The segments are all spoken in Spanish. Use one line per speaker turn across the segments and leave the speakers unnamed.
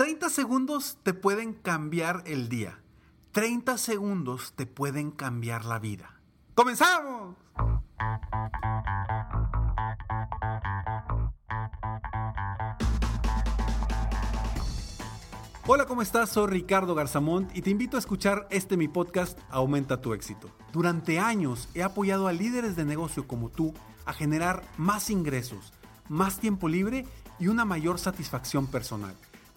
30 segundos te pueden cambiar el día. 30 segundos te pueden cambiar la vida. ¡Comenzamos! Hola, ¿cómo estás? Soy Ricardo Garzamont y te invito a escuchar este mi podcast Aumenta tu éxito. Durante años he apoyado a líderes de negocio como tú a generar más ingresos, más tiempo libre y una mayor satisfacción personal.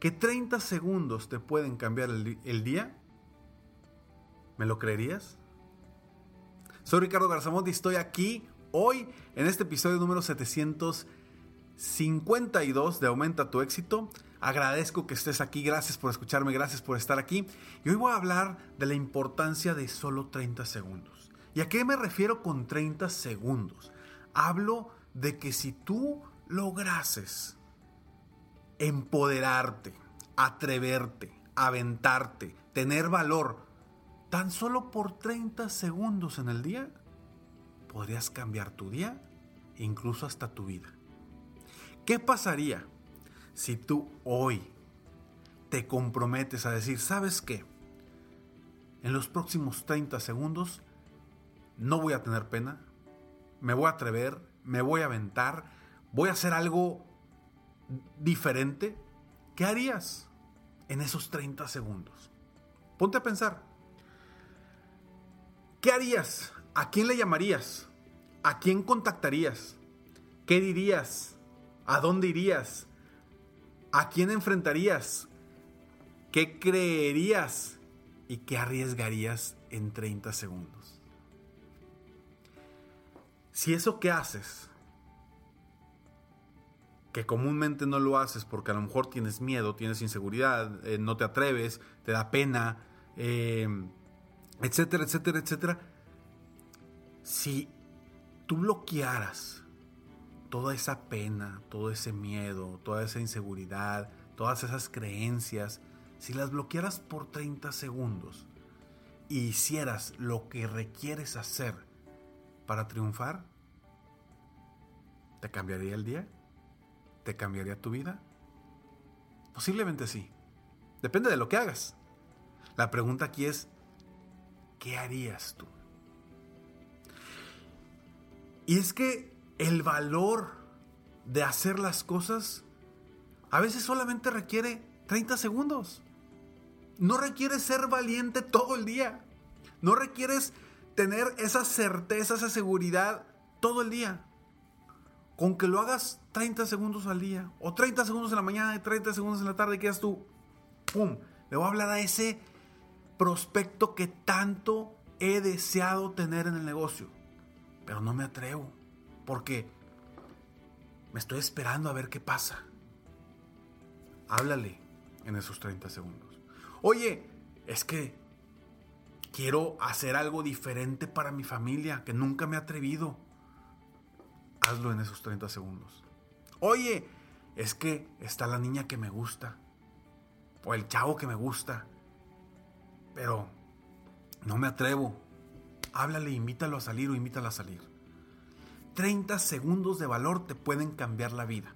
que 30 segundos te pueden cambiar el, día, ¿me lo creerías? Soy Ricardo Garzamont y estoy aquí hoy en este episodio número 752 de Aumenta tu éxito. Agradezco que estés aquí, gracias por escucharme, gracias por estar aquí. Y hoy voy a hablar de la importancia de solo 30 segundos. ¿Y a qué me refiero con 30 segundos? Hablo de que si tú lograses empoderarte, atreverte, aventarte, tener valor, tan solo por 30 segundos en el día, podrías cambiar tu día incluso hasta tu vida. ¿Qué pasaría si tú hoy te comprometes a decir, ¿sabes qué? En los próximos 30 segundos no voy a tener pena, me voy a atrever, me voy a aventar, voy a hacer algo diferente, ¿qué harías en esos 30 segundos? Ponte a pensar. ¿Qué harías? ¿A quién le llamarías? ¿A quién contactarías? ¿Qué dirías? ¿A dónde irías? ¿A quién enfrentarías? ¿Qué creerías? ¿Y qué arriesgarías en 30 segundos? Si eso que haces que comúnmente no lo haces porque a lo mejor tienes miedo, tienes inseguridad, eh, no te atreves, te da pena, em, etcétera, etcétera, etcétera. Si tú bloquearas toda esa pena, todo ese miedo, toda esa inseguridad, todas esas creencias, si las bloquearas por 30 segundos y hicieras lo que requieres hacer para triunfar, ¿te cambiaría el día? ¿Te cambiaría tu vida? Posiblemente sí. Depende de lo que hagas. La pregunta aquí es, ¿qué harías tú? Y es que el valor de hacer las cosas a veces solamente requiere 30 segundos. No requieres ser valiente todo el día. No requieres tener esa certeza, esa seguridad todo el día con que lo hagas 30 segundos al día, o 30 segundos en la mañana y 30 segundos en la tarde, quedas tú, ¡pum! Le voy a hablar a ese prospecto que tanto he deseado tener en el negocio, pero no me atrevo, porque me estoy esperando a ver qué pasa. Háblale en esos 30 segundos. Oye, es que quiero hacer algo diferente para mi familia, que nunca me he atrevido hazlo en esos 30 segundos. Oye, es que está la niña que me gusta. O el chavo que me gusta. Pero no me atrevo. Háblale, invítalo a salir o invítala a salir. 30 segundos de valor te pueden cambiar la vida.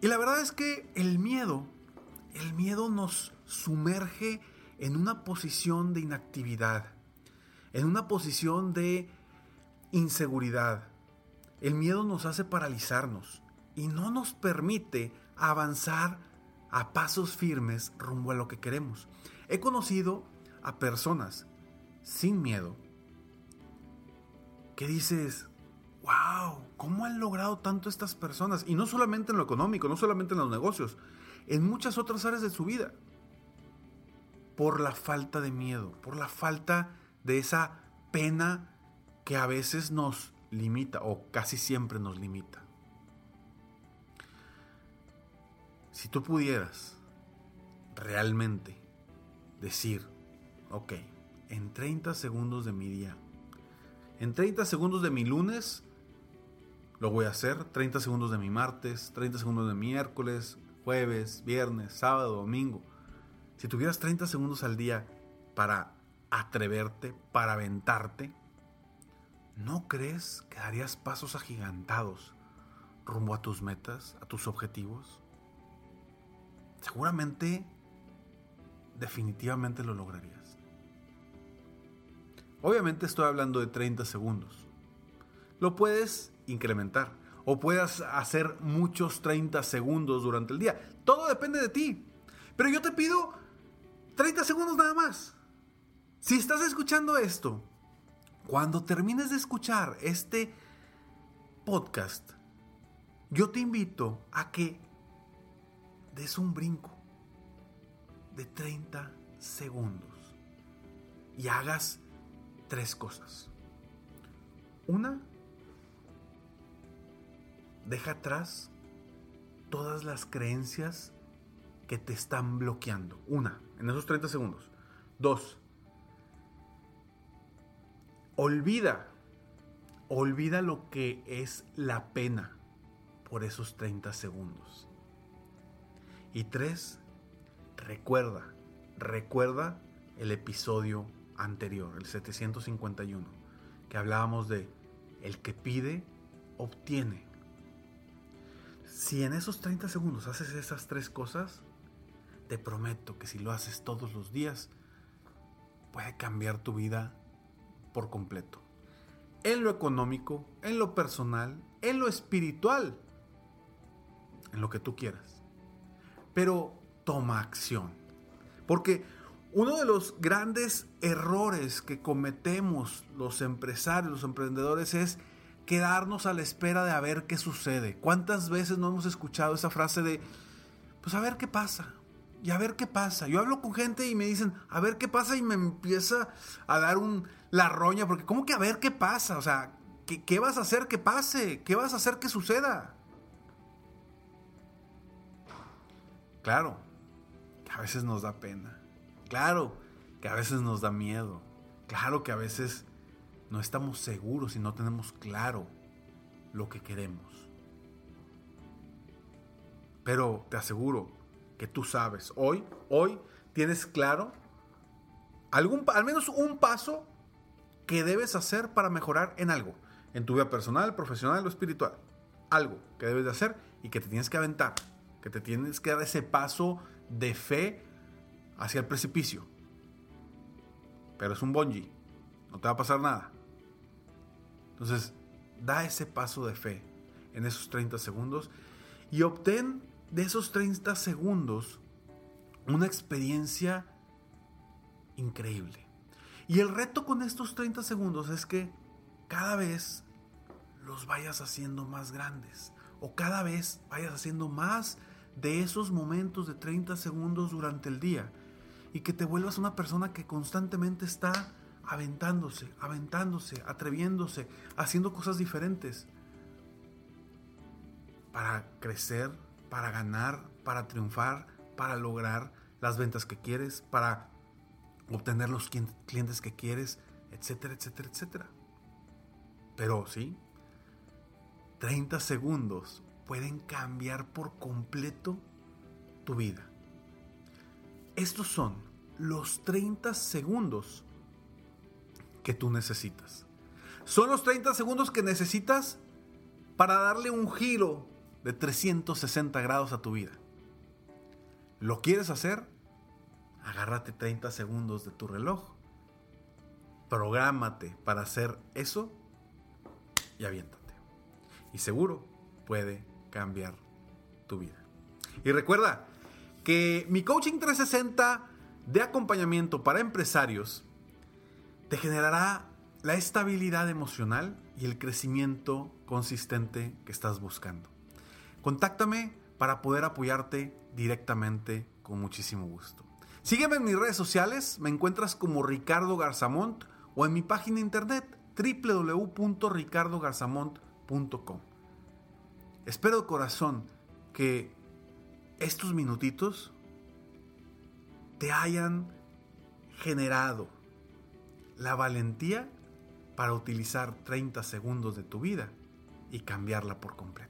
Y la verdad es que el miedo, el miedo nos sumerge en una posición de inactividad, en una posición de inseguridad. El miedo nos hace paralizarnos y no nos permite avanzar a pasos firmes rumbo a lo que queremos. He conocido a personas sin miedo que dices, wow, ¿cómo han logrado tanto estas personas? Y no solamente en lo económico, no solamente en los negocios, en muchas otras áreas de su vida. Por la falta de miedo, por la falta de esa pena que a veces nos limita o casi siempre nos limita. Si tú pudieras realmente decir, ok, en 30 segundos de mi día, en 30 segundos de mi lunes, lo voy a hacer, 30 segundos de mi martes, 30 segundos de miércoles, jueves, viernes, sábado, domingo. Si tuvieras 30 segundos al día para atreverte, para aventarte, ¿no crees que darías pasos agigantados rumbo a tus metas, a tus objetivos? Seguramente, definitivamente lo lograrías. Obviamente estoy hablando de 30 segundos. Lo puedes incrementar o puedas hacer muchos 30 segundos durante el día. Todo depende de ti. Pero yo te pido 30 segundos nada más. Si estás escuchando esto, cuando termines de escuchar este podcast, yo te invito a que des un brinco de 30 segundos y hagas tres cosas. Una, deja atrás todas las creencias que te están bloqueando. Una, en esos 30 segundos. Dos, olvida, olvida lo que es la pena por esos 30 segundos. Y tres, recuerda, recuerda el episodio anterior, el 751, que hablábamos de el que pide, obtiene. Si en esos 30 segundos haces esas tres cosas, te prometo que si lo haces todos los días, puede cambiar tu vida por completo. En lo económico, en lo personal, en lo espiritual, en lo que tú quieras. Pero toma acción. Porque uno de los grandes errores que cometemos los empresarios, los emprendedores, es quedarnos a la espera de a ver qué sucede. ¿Cuántas veces no hemos escuchado esa frase de, pues a ver qué pasa? Y a ver qué pasa. Yo hablo con gente y me dicen, a ver qué pasa y me empieza a dar un, la roña, porque ¿cómo que a ver qué pasa? O sea, ¿qué, qué vas a hacer que pase? ¿Qué vas a hacer que suceda? Claro, que a veces nos da pena. Claro que a veces nos da miedo. Claro que a veces no estamos seguros y no tenemos claro lo que queremos. Pero te aseguro que tú sabes, hoy, hoy tienes claro algún, al menos un paso que debes hacer para mejorar en algo, en tu vida personal, profesional o espiritual. Algo que debes de hacer y que te tienes que aventar, que te tienes que dar ese paso de fe hacia el precipicio. Pero es un bungee, no te va a pasar nada. Entonces, da ese paso de fe en esos 30 segundos y obtén de esos 30 segundos una experiencia increíble. Y el reto con estos 30 segundos es que cada vez los vayas haciendo más grandes o cada vez vayas haciendo más de esos momentos de 30 segundos durante el día y que te vuelvas una persona que constantemente está aventándose, aventándose, atreviéndose, haciendo cosas diferentes para crecer, para ganar, para triunfar, para lograr las ventas que quieres, para obtener los clientes que quieres, etcétera, etcétera, etcétera. Pero sí, 30 segundos pueden cambiar por completo tu vida. Estos son los 30 segundos que tú necesitas. Son los 30 segundos que necesitas para darle un giro de 360 grados a tu vida. ¿Lo quieres hacer? Agárrate 30 segundos de tu reloj. Prográmate para hacer eso y aviéntate. Y seguro puede cambiar tu vida. Y recuerda, que mi coaching 360 de acompañamiento para empresarios te generará la estabilidad emocional y el crecimiento consistente que estás buscando. Contáctame para poder apoyarte directamente con muchísimo gusto. Sígueme en mis redes sociales, me encuentras como Ricardo Garzamont o en mi página internet www.ricardogarzamont.com. Espero de corazón que estos minutitos te hayan generado la valentía para utilizar 30 segundos de tu vida y cambiarla por completo.